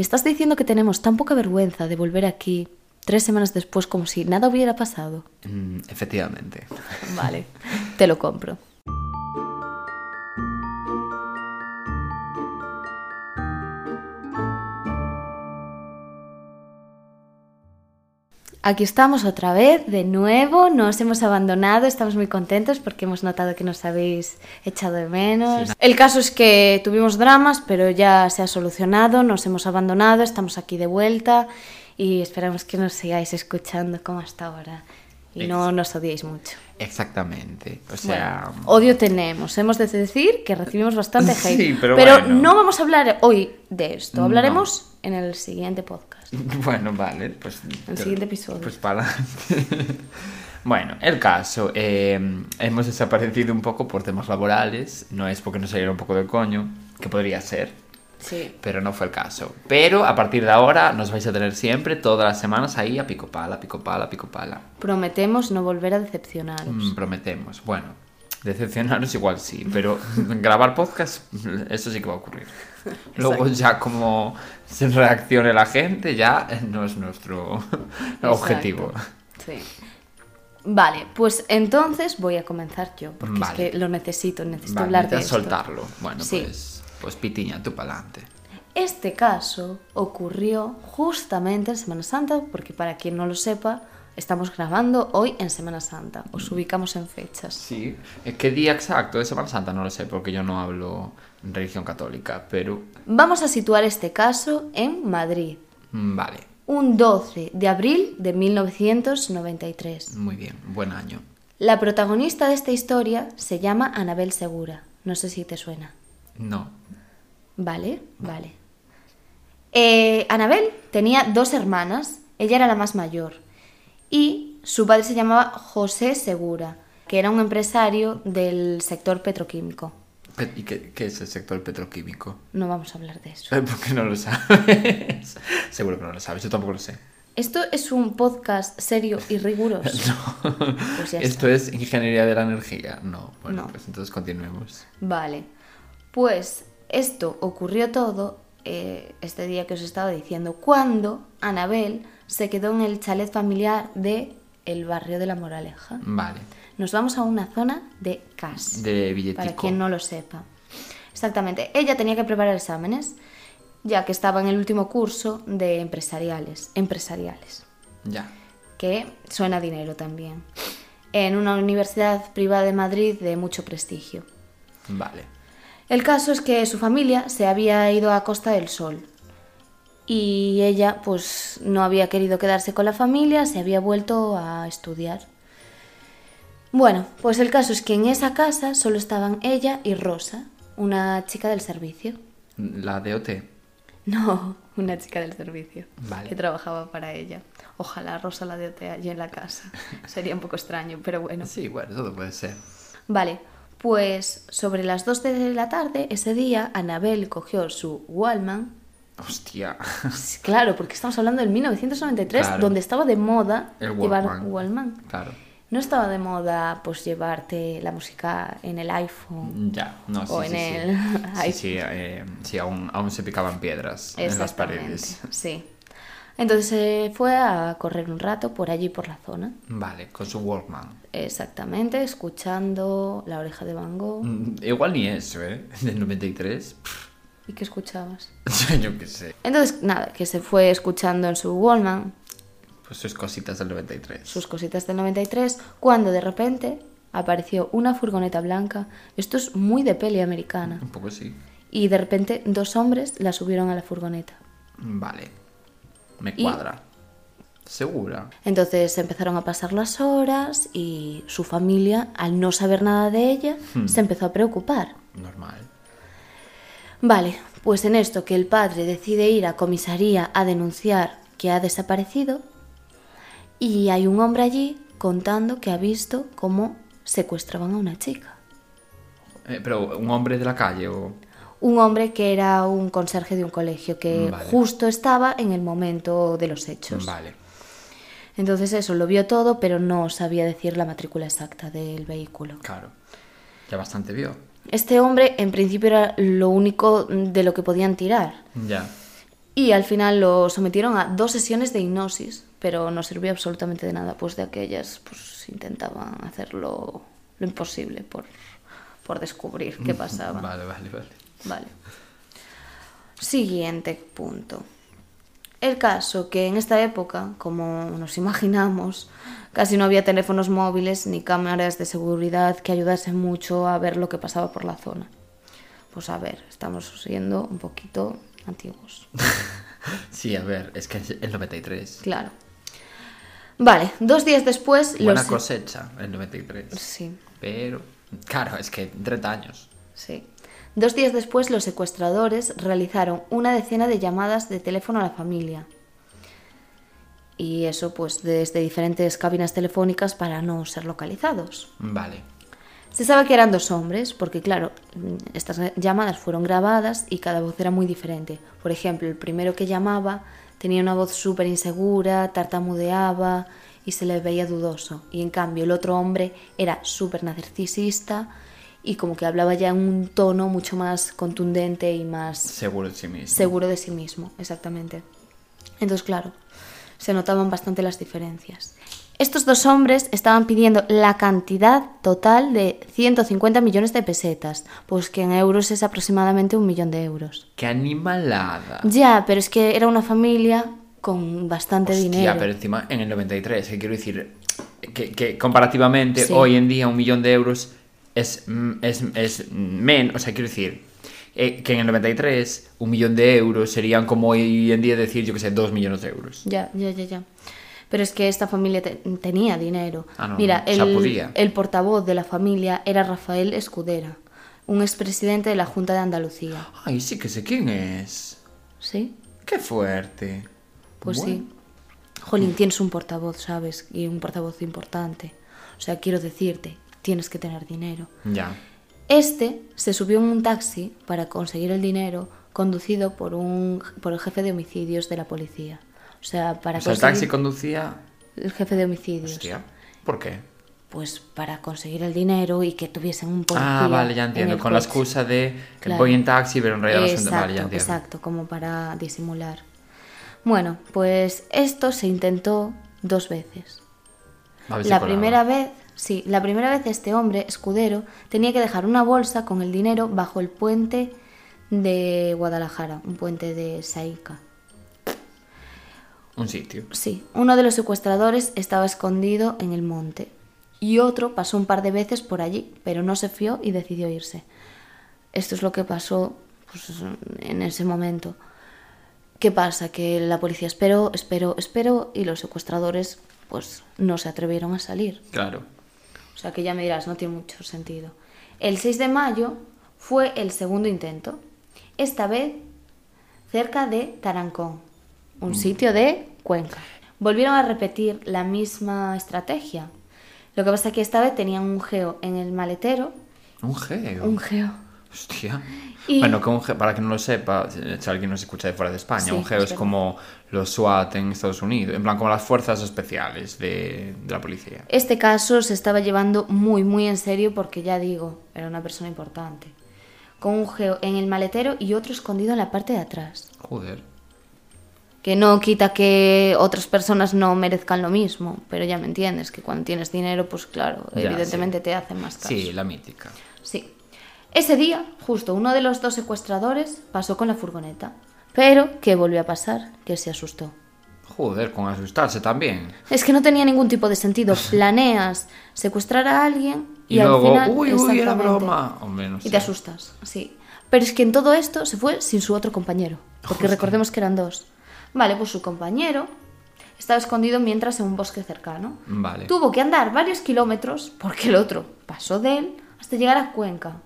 ¿Me estás diciendo que tenemos tan poca vergüenza de volver aquí tres semanas después como si nada hubiera pasado? Mm, efectivamente. Vale, te lo compro. Aquí estamos otra vez, de nuevo, nos hemos abandonado, estamos muy contentos porque hemos notado que nos habéis echado de menos. Sí. El caso es que tuvimos dramas, pero ya se ha solucionado, nos hemos abandonado, estamos aquí de vuelta y esperamos que nos sigáis escuchando como hasta ahora y no nos odiéis mucho. Exactamente. O sea. Bueno, odio tenemos. Hemos de decir que recibimos bastante hate. Sí, pero bueno. no vamos a hablar hoy de esto. No. Hablaremos en el siguiente podcast. Bueno, vale, pues... El siguiente episodio. Pues para. Bueno, el caso, eh, hemos desaparecido un poco por temas laborales, no es porque nos saliera un poco del coño, que podría ser, Sí. pero no fue el caso. Pero a partir de ahora nos vais a tener siempre, todas las semanas ahí a pico pala, pico pala, pico pala. Prometemos no volver a decepcionaros. Mm, prometemos. Bueno, decepcionaros igual sí, pero grabar podcast, eso sí que va a ocurrir. Luego ya como reaccione la gente, ya no es nuestro objetivo. Sí. Vale, pues entonces voy a comenzar yo, porque Vale. es que lo necesito, necesito Vale, hablar de esto. soltarlo. Bueno, Sí. pues, pues pitiña, tú pa'lante. Este caso ocurrió justamente en Semana Santa, porque para quien no lo sepa, estamos grabando hoy en Semana Santa. Os ubicamos en fechas. Sí. Eh, ¿Qué día exacto de Semana Santa? No lo sé, porque yo no hablo religión católica, pero... Vamos a situar este caso en Madrid, mm, Vale, un 12 de abril de 1993. muy bien, buen año. La protagonista de esta historia se llama Anabel Segura. No sé si te suena. No. Vale, vale. Eh, Anabel tenía dos hermanas, ella era la más mayor, y su padre se llamaba José Segura, que era un empresario del sector petroquímico. Pe- ¿Y qué, qué es el sector petroquímico? No vamos a hablar de eso. ¿Por qué no lo sabes? Seguro que no lo sabes, yo tampoco lo sé. Esto es un podcast serio y riguroso. Pues ya ¿Esto es ingeniería de la energía? No. Bueno, No. pues entonces continuemos. Vale, pues esto ocurrió todo eh, este día que os estaba diciendo, cuando Anabel se quedó en el chalet familiar de el barrio de la Moraleja. Vale. Nos vamos a una zona de CAS, De billetico. para quien no lo sepa. Exactamente, ella tenía que preparar exámenes, ya que estaba en el último curso de empresariales, empresariales, Ya. que suena a dinero también, en una universidad privada de Madrid de mucho prestigio. Vale. El caso es que su familia se había ido a Costa del Sol y ella pues no había querido quedarse con la familia, se había vuelto a estudiar. Bueno, pues el caso es que en esa casa solo estaban ella y Rosa, una chica del servicio. La de OT. No, una chica del servicio Vale. que trabajaba para ella. Ojalá Rosa la de OT allí en la casa. Sería un poco extraño, pero bueno. Sí, bueno, todo puede ser. Vale, pues sobre las 2 de la tarde ese día, Anabel cogió su Wallman. Hostia. Claro, porque estamos hablando del 1993, Claro. donde estaba de moda El llevar Walkman. Wallman. Claro. No estaba de moda pues llevarte la música en el iPhone. Ya, no, sí, O sí, en sí. el Sí, iPhone. sí, eh, sí, aún, aún se picaban piedras en las paredes. Sí. Entonces se fue a correr un rato por allí, por la zona. Vale, con su Walkman. Exactamente, escuchando La oreja de Van Gogh. Mm, Igual ni eso, ¿eh? Del 93. ¿Y qué escuchabas? Yo qué sé. Entonces, nada, que se fue escuchando en su Wallman Pues sus cositas del 93. sus cositas del 93, cuando de repente apareció una furgoneta blanca. Esto es muy de peli americana. Un poco sí. Y de repente dos hombres la subieron a la furgoneta. Vale. Me Y- cuadra. ¿Segura? Entonces empezaron a pasar las horas y su familia, al no saber nada de ella, Hmm. se empezó a preocupar. Normal. Vale, pues en esto que el padre decide ir a comisaría a denunciar que ha desaparecido y hay un hombre allí contando que ha visto cómo secuestraban a una chica. Eh, pero un hombre de la calle o... Un hombre que era un conserje de un colegio que Vale. justo estaba en el momento de los hechos. Vale. Entonces eso, lo vio todo, pero no sabía decir la matrícula exacta del vehículo. Claro. Ya bastante vio. Este hombre en principio era lo único de lo que podían tirar. Ya. Y al final lo sometieron a dos sesiones de hipnosis, pero no sirvió absolutamente de nada, pues de aquellas pues intentaban hacerlo lo imposible por, por descubrir qué pasaba. Vale, vale, vale. Vale. Siguiente punto. El caso que en esta época, como nos imaginamos, casi no había teléfonos móviles ni cámaras de seguridad que ayudasen mucho a ver lo que pasaba por la zona. Pues a ver, estamos siendo un poquito antiguos. Sí, a ver, es que es el 93. Claro. Vale, dos días después... Buena los- cosecha, el 93. Sí, Pero, claro, es que 30 años. sí. Dos días después los secuestradores realizaron una decena de llamadas de teléfono a la familia. Y eso pues desde diferentes cabinas telefónicas para no ser localizados. Vale. Se sabe que eran dos hombres, porque claro, estas llamadas fueron grabadas y cada voz era muy diferente. Por ejemplo, el primero que llamaba tenía una voz súper insegura, tartamudeaba y se le veía dudoso. Y en cambio el otro hombre era súper narcisista y como que hablaba ya en un tono mucho más contundente y más Seguro de sí mismo. seguro de sí mismo, exactamente. Entonces, claro, se notaban bastante las diferencias. Estos dos hombres estaban pidiendo la cantidad total de 150 millones de pesetas, pues que en euros es aproximadamente un millón de euros. ¡Qué animalada! Ya, pero es que era una familia con bastante Hostia, dinero. pero encima en el 93, que quiero decir que, que comparativamente Sí. hoy en día un millón de euros es, es, es menos, o sea, quiero decir eh, que en el 93 un millón de euros serían como hoy en día decir, yo que sé, dos millones de euros. Ya, ya, ya, ya. Pero es que esta familia te- tenía dinero. Ah, no, Mira, no. O sea, el, podía. el portavoz de la familia era Rafael Escudera, un expresidente de la Junta de Andalucía. Ay, sí que sé quién es. ¿Sí? ¡Qué fuerte! Pues Bueno. sí. Jolín, tienes un portavoz, ¿sabes? Y un portavoz importante. O sea, quiero decirte, tienes que tener dinero. Ya. Este se subió en un taxi para conseguir el dinero conducido por, un, por el jefe de homicidios de la policía. O sea, para O sea, el conseguir... taxi conducía... El jefe de homicidios. Hostia. ¿Por qué? Pues para conseguir el dinero y que tuviesen un policía Ah, vale, ya en entiendo. el Con la coche. excusa de que Claro. voy en taxi, pero en realidad no Exacto, dónde- Vale, exacto, como para disimular. Bueno, pues esto se intentó dos veces. La primera vez, sí, la primera vez este hombre, escudero, tenía que dejar una bolsa con el dinero bajo el puente de Guadalajara, un puente de Saica. Un sitio. Sí, uno de los secuestradores estaba escondido en el monte y otro pasó un par de veces por allí, pero no se fió y decidió irse. Esto es lo que pasó pues, en ese momento. ¿Qué pasa? Que la policía esperó, esperó, esperó y los secuestradores pues no se atrevieron a salir. Claro. O sea que ya me dirás, no tiene mucho sentido. El 6 de mayo fue el segundo intento, esta vez cerca de Tarancón, un sitio de Cuenca. Volvieron a repetir la misma estrategia. Lo que pasa es que esta vez tenían un geo en el maletero, Un geo. un geo. Hostia. Y- Bueno, que un ge- para que no lo sepa, si alguien nos escucha de fuera de España, Sí, un geo es es como los SWAT en Estados Unidos, en plan como las fuerzas especiales de, de la policía. Este caso se estaba llevando muy, muy en serio porque ya digo, era una persona importante. Con un geo en el maletero y otro escondido en la parte de atrás. Joder. Que no quita que otras personas no merezcan lo mismo, pero ya me entiendes, que cuando tienes dinero, pues claro, Ya, evidentemente sí. te hacen más caso. Sí, la mítica. Sí. Ese día, justo uno de los dos secuestradores pasó con la furgoneta. Pero, ¿qué volvió a pasar? Que se asustó. Joder, con asustarse también. Es que no tenía ningún tipo de sentido. Planeas secuestrar a alguien y, Y, al luego, final. uy, uy, era broma. Hombre, no Y sé. te asustas, sí. Pero es que en todo esto se fue sin su otro compañero. Porque recordemos que eran dos. Vale, pues su compañero estaba escondido mientras en un bosque cercano. Vale. Tuvo que andar varios kilómetros porque el otro pasó de él hasta llegar a Cuenca.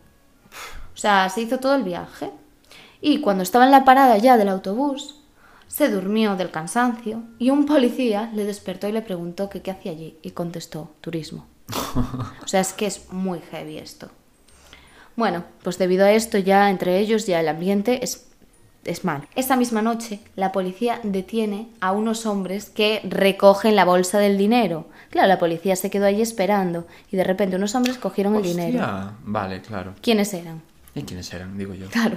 O sea, se hizo todo el viaje. Y cuando estaba en la parada ya del autobús, se durmió del cansancio y un policía le despertó y le preguntó que qué hacía allí y contestó turismo. O sea, es que es muy heavy esto. Bueno, pues debido a esto ya entre ellos ya el ambiente es, es mal. Esa misma noche la policía detiene a unos hombres que recogen la bolsa del dinero. Claro, la policía se quedó allí esperando y de repente unos hombres cogieron el dinero. Vale, claro. ¿Quiénes eran? ¿Y quiénes eran? Digo yo. Claro,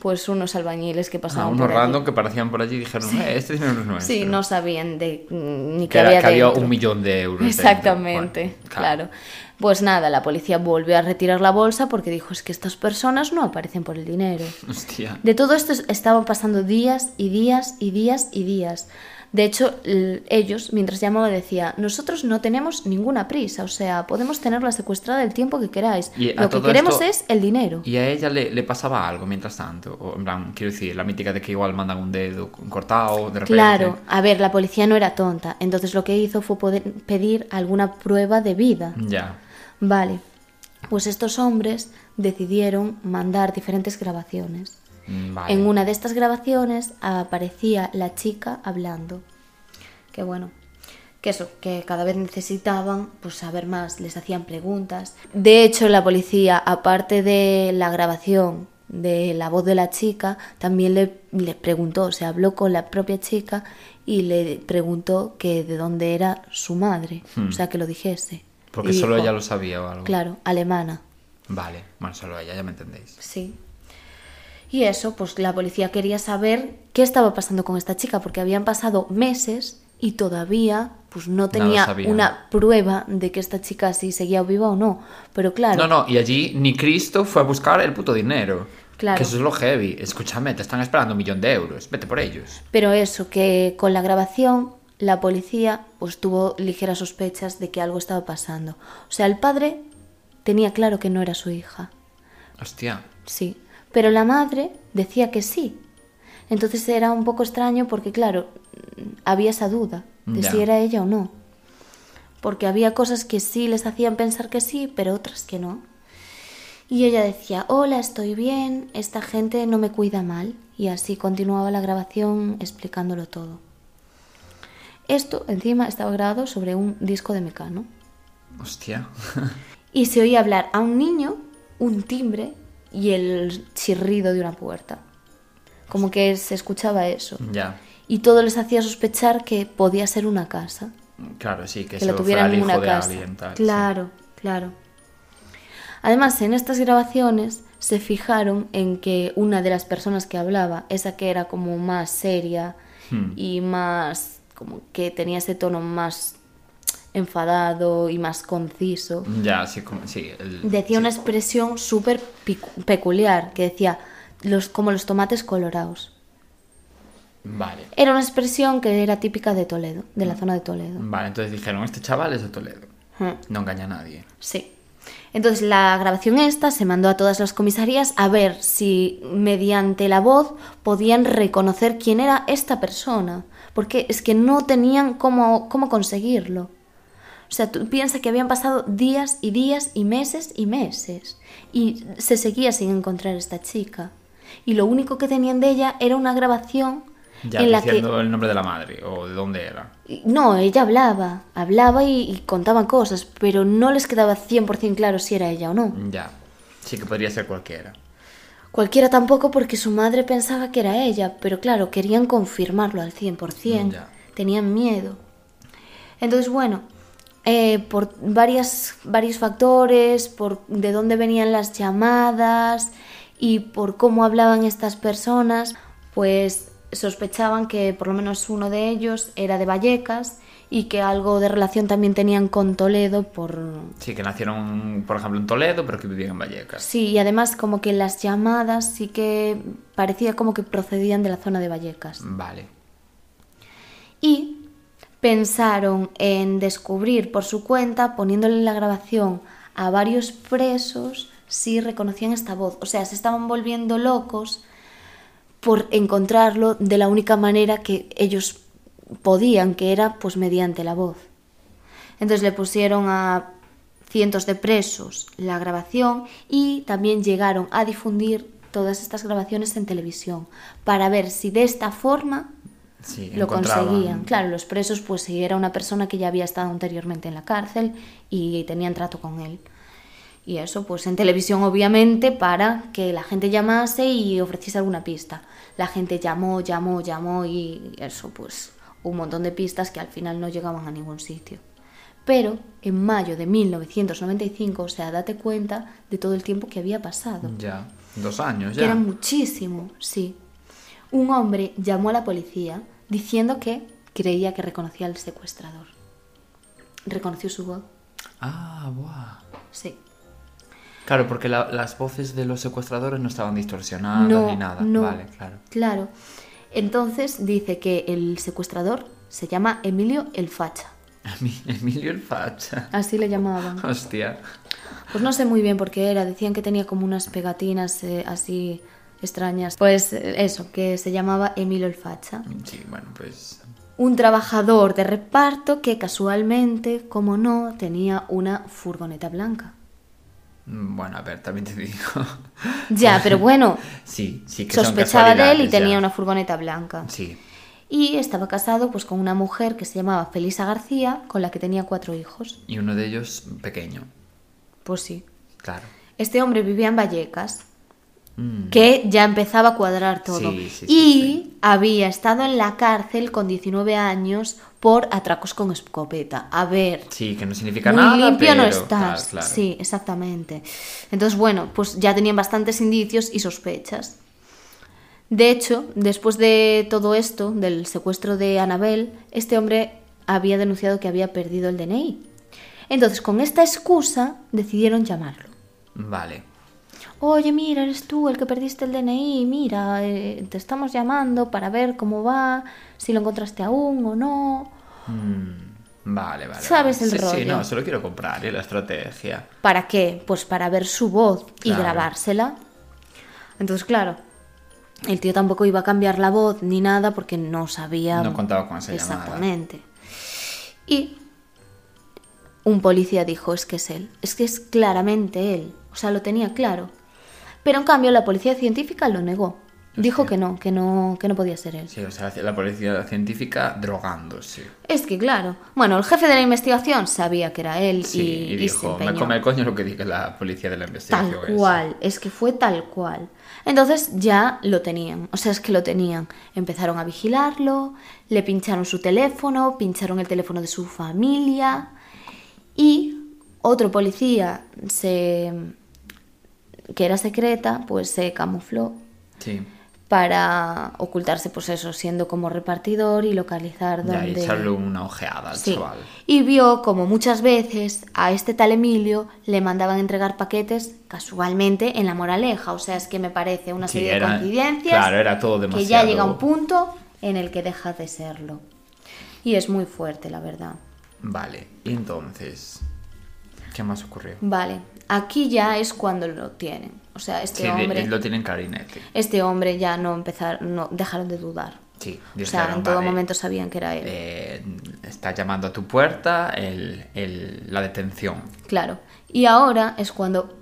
pues unos albañiles que Ah, pasaban unos por allí. random que parecían por allí y dijeron, eh, este dinero no es nuestro. Sí, no sabían de mm, ni que, Que, había que había un millón de euros. Exactamente, Bueno, claro. Pues nada, la policía volvió a retirar la bolsa porque dijo es que estas personas no aparecen por el dinero. Hostia. De todo esto es- estaban pasando días y días y días y días. De hecho, ellos, mientras llamaba, decía, nosotros no tenemos ninguna prisa, o sea, podemos tenerla secuestrada el tiempo que queráis. Y Lo que queremos esto- es el dinero. ¿Y a ella le, le pasaba algo mientras tanto? O, en plan, quiero decir, la mítica de que igual mandan un dedo cortado de repente. Claro, a ver, la policía no era tonta, entonces lo que hizo fue poder pedir alguna prueba de vida. Ya. Vale, pues estos hombres decidieron mandar diferentes grabaciones. Mm, Vale. En una de estas grabaciones aparecía la chica hablando. Que bueno, que eso, que cada vez necesitaban pues saber más, les hacían preguntas. De hecho, la policía, aparte de la grabación de la voz de la chica, también le, le preguntó, se habló con la propia chica y le preguntó que de dónde era su madre, o sea, que lo dijese. Porque Y solo dijo, ella lo sabía o algo. Claro, alemana. Vale, bueno, solo ella, ya me entendéis. Sí. Y eso, pues la policía quería saber qué estaba pasando con esta chica, porque habían pasado meses y todavía pues no tenía una prueba de que esta chica sí seguía viva o no. Pero claro, No, no, y allí ni Cristo fue a buscar el puto dinero. Claro. Que eso es lo heavy. Escúchame, te están esperando un millón de euros. Vete por ellos. pero eso, que con la grabación la policía pues tuvo ligeras sospechas de que algo estaba pasando. O sea, el padre tenía claro que no era su hija. Hostia. Sí, pero la madre decía que sí. Entonces era un poco extraño porque, claro, había esa duda de Ya. si era ella o no. Porque había cosas que sí les hacían pensar que sí, pero otras que no. Y ella decía, hola, estoy bien, esta gente no me cuida mal. Y así continuaba la grabación explicándolo todo. Esto encima estaba grabado sobre un disco de Mecano. Hostia. Y se oía hablar a un niño, un timbre y el chirrido de una puerta. Como que se escuchaba eso. ya. Y todo les hacía sospechar que podía ser una casa. Claro, sí, que, lo fuera tuvieran el en hijo una de casa. alguien, tal, sí. claro, claro. Además, en estas grabaciones se fijaron en que una de las personas que hablaba, esa que era como más seria Hmm. y más como que tenía ese tono más enfadado y más conciso, Ya, sí, como, sí. el- decía sí. una expresión súper peculiar, que decía los, como los tomates colorados. Vale. Era una expresión que era típica de Toledo, de la zona de Toledo. Vale, entonces dijeron, este chaval es de Toledo. Hmm, No engaña a nadie. Sí. Entonces la grabación esta se mandó a todas las comisarías a ver si mediante la voz podían reconocer quién era esta persona, porque es que no tenían cómo, cómo conseguirlo. O sea, tú piensas que habían pasado días y días y meses y meses y se seguía sin encontrar esta chica. Y lo único que tenían de ella era una grabación Ya, en la que diciendo el nombre de la madre o de dónde era. no, ella hablaba, hablaba y, y contaba cosas, pero no les quedaba 100% claro si era ella o no. Ya. Sí que podría ser cualquiera. Cualquiera tampoco porque su madre pensaba que era ella, pero claro, querían confirmarlo al 100%. Ya. Tenían miedo. Entonces, bueno, eh, por varias, varios factores, por de dónde venían las llamadas y por cómo hablaban estas personas, pues sospechaban que por lo menos uno de ellos era de Vallecas y que algo de relación también tenían con Toledo por, Sí, que nacieron, por ejemplo, en Toledo, pero que vivían en Vallecas. Sí, y además como que las llamadas sí que parecía como que procedían de la zona de Vallecas. Vale. Y pensaron en descubrir por su cuenta, poniéndole la grabación a varios presos, si reconocían esta voz. O sea, se estaban volviendo locos por encontrarlo de la única manera que ellos podían, que era pues mediante la voz. Entonces le pusieron a cientos de presos la grabación y también llegaron a difundir todas estas grabaciones en televisión para ver si de esta forma Sí, lo conseguían. Claro, los presos pues si era una persona que ya había estado anteriormente en la cárcel y tenían trato con él. Y eso pues en televisión obviamente para que la gente llamase y ofreciese alguna pista. La gente llamó, llamó, llamó y eso pues un montón de pistas que al final no llegaban a ningún sitio. Pero en mayo de 1995, o sea, date cuenta de todo el tiempo que había pasado. Ya. Dos años que ya. era muchísimo, sí. Un hombre llamó a la policía diciendo que creía que reconocía al secuestrador. Reconoció su voz, Ah, buah. sí. Claro, porque la- las voces de los secuestradores no estaban distorsionadas No, ni nada. no. Vale, claro. Claro. Entonces dice que el secuestrador se llama Emilio el Facha. Emi- Emilio el Facha. Así le llamaban. Hostia. Pues no sé muy bien por qué era. Decían que tenía como unas pegatinas eh, así extrañas. Pues eh, eso, que se llamaba Emilio el Facha. Sí, bueno, pues. Un trabajador de reparto que casualmente, como no, tenía una furgoneta blanca. mm, Bueno, a ver, también te digo. Ya, pero bueno, sí, sí que son sospechaba de él y tenía ya. una furgoneta blanca. Sí. Y estaba casado pues con una mujer que se llamaba Felisa García, con la que tenía cuatro hijos. Y uno de ellos pequeño. Pues sí. Claro. Este hombre vivía en Vallecas, Mm, que ya empezaba a cuadrar todo. Sí, sí, sí, y había estado en la cárcel con 19 años por atracos con escopeta. A ver, Sí, que no significa muy nada. limpio no estás. claro, claro. Sí, exactamente. Entonces, bueno, pues ya tenían bastantes indicios y sospechas. De hecho, después de todo esto, del secuestro de Anabel, este hombre había denunciado que había perdido el DNI. Entonces, con esta excusa, decidieron llamarlo. Vale. Oye, mira, eres tú el que perdiste el DNI, mira, eh, te estamos llamando para ver cómo va, si lo encontraste aún o no. Mm, vale, vale. Sabes el sí, Sí, rollo. no, solo quiero comprar ¿eh? la estrategia. ¿Para qué? Pues para ver su voz y Claro. grabársela. Entonces, claro, el tío tampoco iba a cambiar la voz ni nada porque no sabía. No contaba con esa llamada. Exactamente. Y un policía dijo: Es que es él, es que es claramente él. O sea, lo tenía claro. Pero en cambio, la policía científica lo negó. Dijo que no, que no, que no podía ser él. Sí, o sea, la policía científica drogándose. Es que claro, bueno, el jefe de la investigación sabía que era él Sí, y, y, y se dijo, me come el coño lo que diga la policía de la Tal investigación. esa". cual, es que fue tal cual. Entonces ya lo tenían, o sea, es que lo tenían. Empezaron a vigilarlo, le pincharon su teléfono, pincharon el teléfono de su familia y otro policía se que era secreta, pues se camufló Sí. para ocultarse, pues eso, siendo como repartidor y localizar Ya, y dónde. echarle una ojeada al Sí. chaval. Y vio como muchas veces a este tal Emilio le mandaban entregar paquetes casualmente en la moraleja. O sea, es que me parece una Sí, serie era- de coincidencias claro, era todo que ya demasiado- llega un punto en el que deja de serlo. Y es muy fuerte, la verdad. Vale, y entonces, ¿qué más ocurrió? Vale, aquí ya es cuando lo tienen. O sea, este Sí, hombre, lo tienen clarinete. este hombre ya no empezaron, no dejaron de dudar. Sí, O sea, en todo vale, momento sabían que era él. eh, está llamando a tu puerta el, el- la detención. Claro. Y ahora es cuando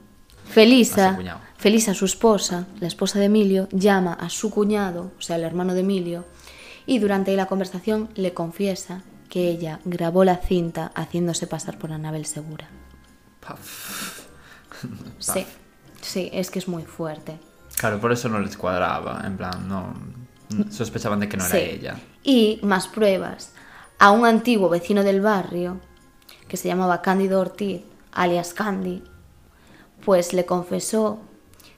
Felisa. Felisa, su esposa, la esposa de Emilio, llama a su cuñado, o sea, el hermano de Emilio, y durante la conversación le confiesa que ella grabó la cinta haciéndose pasar por Anabel Segura. Paf. Sí, sí, es que es muy fuerte. Claro, por eso no les cuadraba, en plan, no sospechaban de que no era ella. Y más pruebas. A un antiguo vecino del barrio, que se llamaba Cándido Ortiz, alias Candy, pues le confesó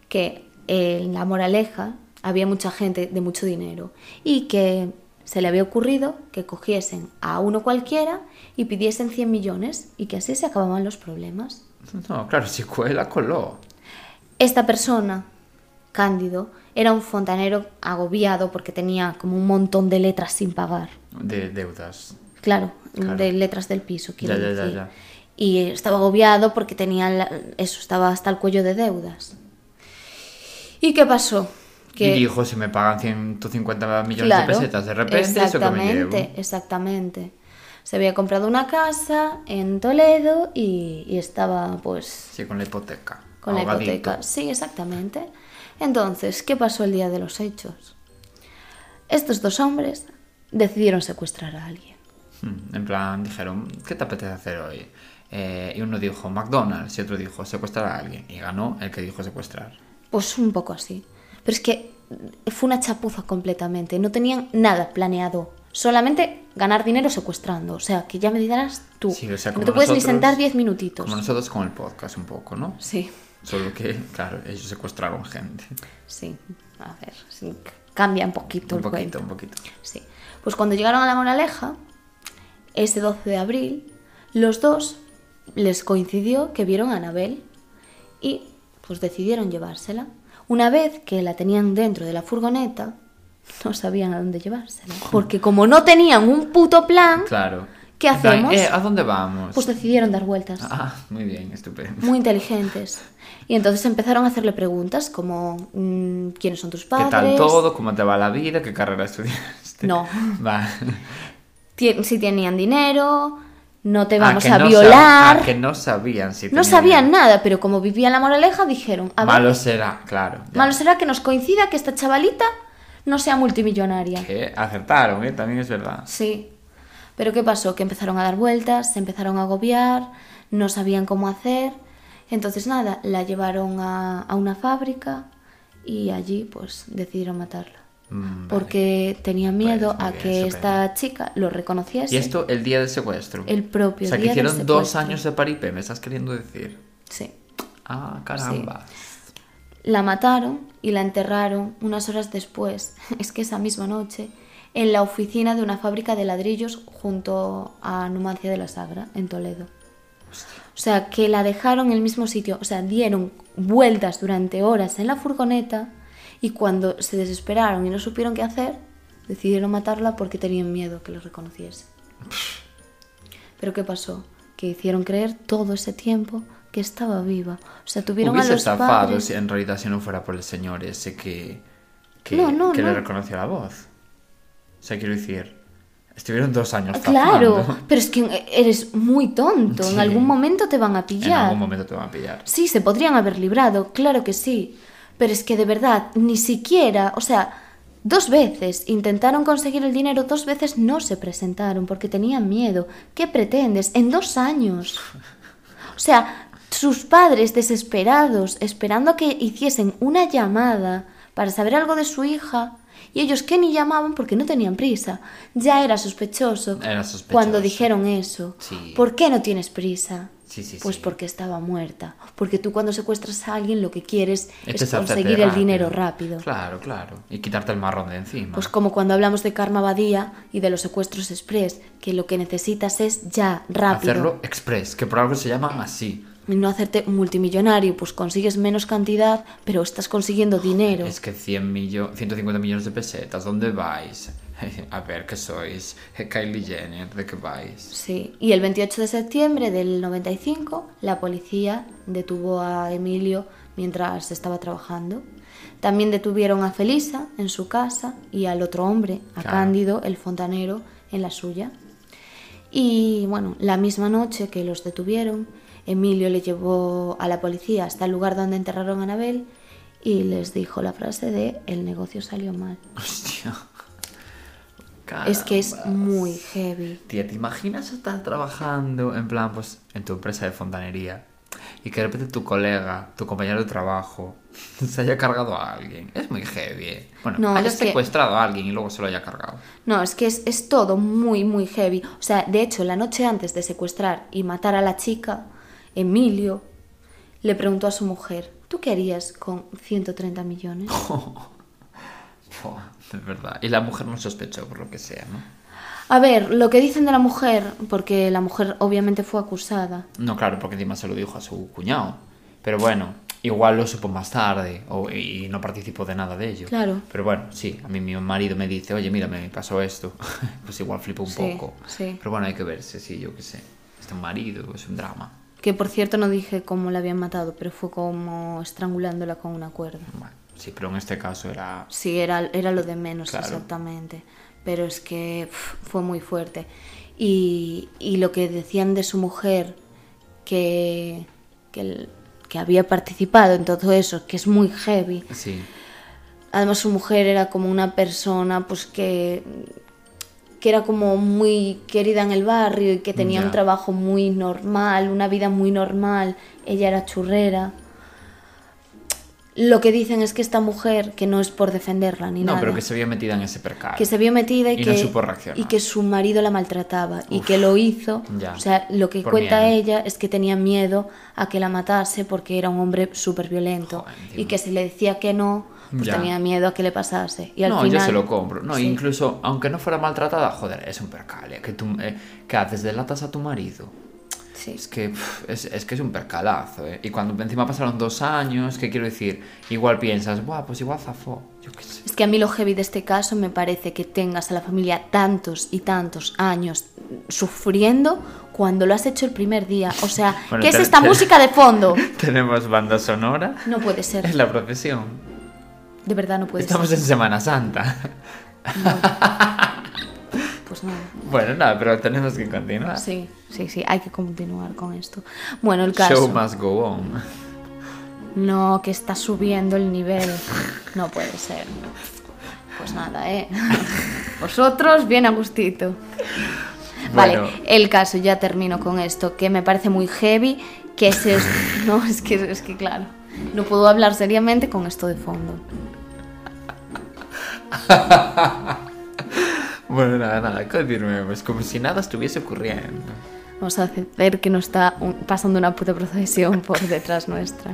que en la moraleja había mucha gente de mucho dinero y que se le había ocurrido que cogiesen a uno cualquiera y pidiesen 100 millones y que así se acababan los problemas. No, claro, si cuela, coló. Esta persona, Cándido, era un fontanero agobiado porque tenía como un montón de letras sin pagar. De deudas. Claro, Claro. de letras del piso, quiero Ya, ya, ya. Y estaba agobiado porque tenía la- eso, estaba hasta el cuello de deudas. ¿Y qué pasó? Que, Y dijo, si me pagan 150 millones claro, de pesetas de repente, eso que me exactamente, llevo. exactamente. Se había comprado una casa en Toledo y, y estaba pues Sí, con la hipoteca. con la hipoteca. Sí, exactamente. Entonces, ¿qué pasó el día de los hechos? Estos dos hombres decidieron secuestrar a alguien. Hmm, En plan, dijeron, ¿qué te apetece hacer hoy? Eh, y uno dijo McDonald's y otro dijo secuestrar a alguien. Y ganó el que dijo secuestrar. Pues un poco así. Pero es que fue una chapuza completamente. No tenían nada planeado. Solamente ganar dinero secuestrando. O sea, que ya me dirás tú. Sí, o sea, que no te puedes ni nosotros- sentar 10 minutitos. Como nosotros con el podcast un poco, ¿no? Sí. Solo que, claro, ellos secuestraron gente. Sí, a ver, sí, cambia un poquito Un el poquito, cuento. un poquito. Sí. Pues cuando llegaron a la Moraleja, ese 12 de abril, los dos les coincidió que vieron a Anabel y pues decidieron llevársela. Una vez que la tenían dentro de la furgoneta, no sabían a dónde llevársela. Porque como no tenían un puto plan, Claro. ¿Qué hacemos? Eh, ¿A dónde vamos? pues decidieron dar vueltas. Ah, muy bien, estupendo. Muy inteligentes. Y entonces empezaron a hacerle preguntas como mm, ¿quiénes son tus ¿Qué padres? tal todo? ¿Cómo te va la vida? ¿Qué carrera estudiaste? No. Va. Si tenían dinero, no te Ah, vamos a no violar. ah, que no sabían si No sabían nada, pero como vivían la moraleja, dijeron, a ver, Malo será, claro. ya. malo será que nos coincida que esta chavalita no sea multimillonaria. Que acertaron, ¿eh? También es verdad. Sí. Pero ¿qué pasó? Que empezaron a dar vueltas, se empezaron a agobiar, no sabían cómo hacer. Entonces nada, la llevaron a, a una fábrica y allí pues decidieron matarla. Mm, vale. Porque tenían miedo Pues muy a bien, que esta chica lo reconociese. Y esto el día del secuestro. El propio O sea, que día del hicieron dos años de paripé, me estás queriendo decir. Sí. Ah, caramba. La mataron y la enterraron unas horas después, es que esa misma noche, en la oficina de una fábrica de ladrillos junto a Numancia de la Sagra, en Toledo. O sea, que la dejaron en el mismo sitio, o sea, dieron vueltas durante horas en la furgoneta y cuando se desesperaron y no supieron qué hacer, decidieron matarla porque tenían miedo que los reconociese. Pero ¿qué pasó? Que hicieron creer todo ese tiempo que estaba viva. O sea, tuvieron Hubiese a los estafado padres... si en realidad si no fuera por el señor ese que, que, No, no, que le no. reconoció la voz. O sea, quiero decir, estuvieron dos años Claro, estafando. pero es que eres muy tonto. Sí. En algún momento te van a En pillar. algún momento te van a pillar. Sí, se podrían haber librado, claro que sí. Pero es que de verdad, ni siquiera, o sea, dos veces intentaron conseguir el dinero, dos veces no se presentaron porque tenían miedo. ¿Qué pretendes? En dos años. O sea, sus padres desesperados, esperando que hiciesen una llamada para saber algo de su hija, y ellos que ni llamaban porque no tenían prisa. Ya era sospechoso, Era sospechoso. cuando dijeron eso. Sí. ¿Por qué no tienes prisa? Sí, sí, Pues porque estaba muerta. Porque tú cuando secuestras a alguien lo que quieres Este es conseguir el dinero rápido. Claro, claro. Y quitarte el marrón de encima. Pues como cuando hablamos de Karma Badía y de los secuestros express, que lo que necesitas es ya, rápido. Hacerlo express, que por algo se llaman así. No hacerte multimillonario, pues consigues menos cantidad, pero estás consiguiendo dinero. Es que 100 millo- 150 millones de pesetas, ¿dónde vais? A ver, ¿qué sois? Kylie Jenner, ¿de qué vais? Sí, y el 28 de septiembre del 95 la policía detuvo a Emilio mientras estaba trabajando. También detuvieron a Felisa en su casa y al otro hombre, a Claro. Cándido, el fontanero, en la suya. Y bueno, la misma noche que los detuvieron, Emilio le llevó a la policía hasta el lugar donde enterraron a Anabel y les dijo la frase de el negocio salió mal. Hostia. Es que es muy heavy. Tía, ¿te imaginas estar trabajando en plan, pues, en tu empresa de fontanería y que de repente tu colega, tu compañero de trabajo, se haya cargado a alguien? Es muy heavy. ¿eh? Bueno, No, haya es que- secuestrado a alguien y luego se lo haya cargado. No, es que es, es todo muy, muy heavy. O sea, de hecho, la noche antes de secuestrar y matar a la chica, Emilio le preguntó a su mujer, ¿tú qué harías con 130 millones? De verdad. Y la mujer no sospechó por lo que sea, ¿no? A ver, lo que dicen de la mujer, porque la mujer obviamente fue acusada. No, claro, porque encima se lo dijo a su cuñado. Pero bueno, igual lo supo más tarde o, y no participó de nada de ello. Claro. Pero bueno, sí, a mí mi marido me dice, oye, mira, me pasó esto. pues igual flipo un Sí, poco. sí. Pero bueno, hay que verse, sí, yo qué sé. Este marido es un drama. Que por cierto no dije cómo la habían matado, pero fue como estrangulándola con una cuerda. Bueno, sí, pero en este caso era... Sí, era, era lo de menos Claro. exactamente. Pero es que fue muy fuerte. Y, y lo que decían de su mujer, que, que, el- que había participado en todo eso, que es muy heavy. Sí, Además su mujer era como una persona pues que, que era como muy querida en el barrio y que tenía un trabajo muy normal, una vida muy normal. Ella era churrera. Lo que dicen es que esta mujer, que no es por defenderla ni No, nada, pero que se vio metida en ese percal. que se vio metida y, Y no que, supo reaccionar. y que su marido la maltrataba y que lo hizo. Ya. O sea, lo que cuenta miedo. ella es que tenía miedo a que la matase porque era un hombre súper violento Joder, y que si le decía que no, pues Ya. tenía miedo a que le pasase. Y al no, final, yo se lo compro. No, Sí. incluso, aunque no fuera maltratada, joder, es un percal. ¿eh? Que, tú, eh, que haces? Delatas a tu marido. Sí. Es que, pf, es, es que es un percalazo, ¿eh? Y cuando encima pasaron dos años, ¿qué quiero decir? Igual piensas, buah, pues igual zafó. Yo qué sé. Es que a mí lo heavy de este caso me parece que tengas a la familia tantos y tantos años sufriendo cuando lo has hecho el primer día. O sea, Bueno, ¿qué es esta música de fondo? Tenemos banda sonora. No puede ser. Es la procesión. De verdad no puede Estamos ser. en Semana Santa. Pues nada. Bueno, nada, pero tenemos que continuar. Sí, sí, sí, hay que continuar con esto. Bueno, el caso. Show must go on. No, que está subiendo el nivel. No puede ser. Pues nada, ¿eh? Vosotros, bien a gustito. Vale, el caso, ya termino con esto, que me parece muy heavy, que es. No, es que, es que claro, no puedo hablar seriamente con esto de fondo. Bueno, nada, nada, continuemos. Como si nada estuviese ocurriendo. Vamos a hacer que no está un- pasando una puta procesión por detrás nuestra.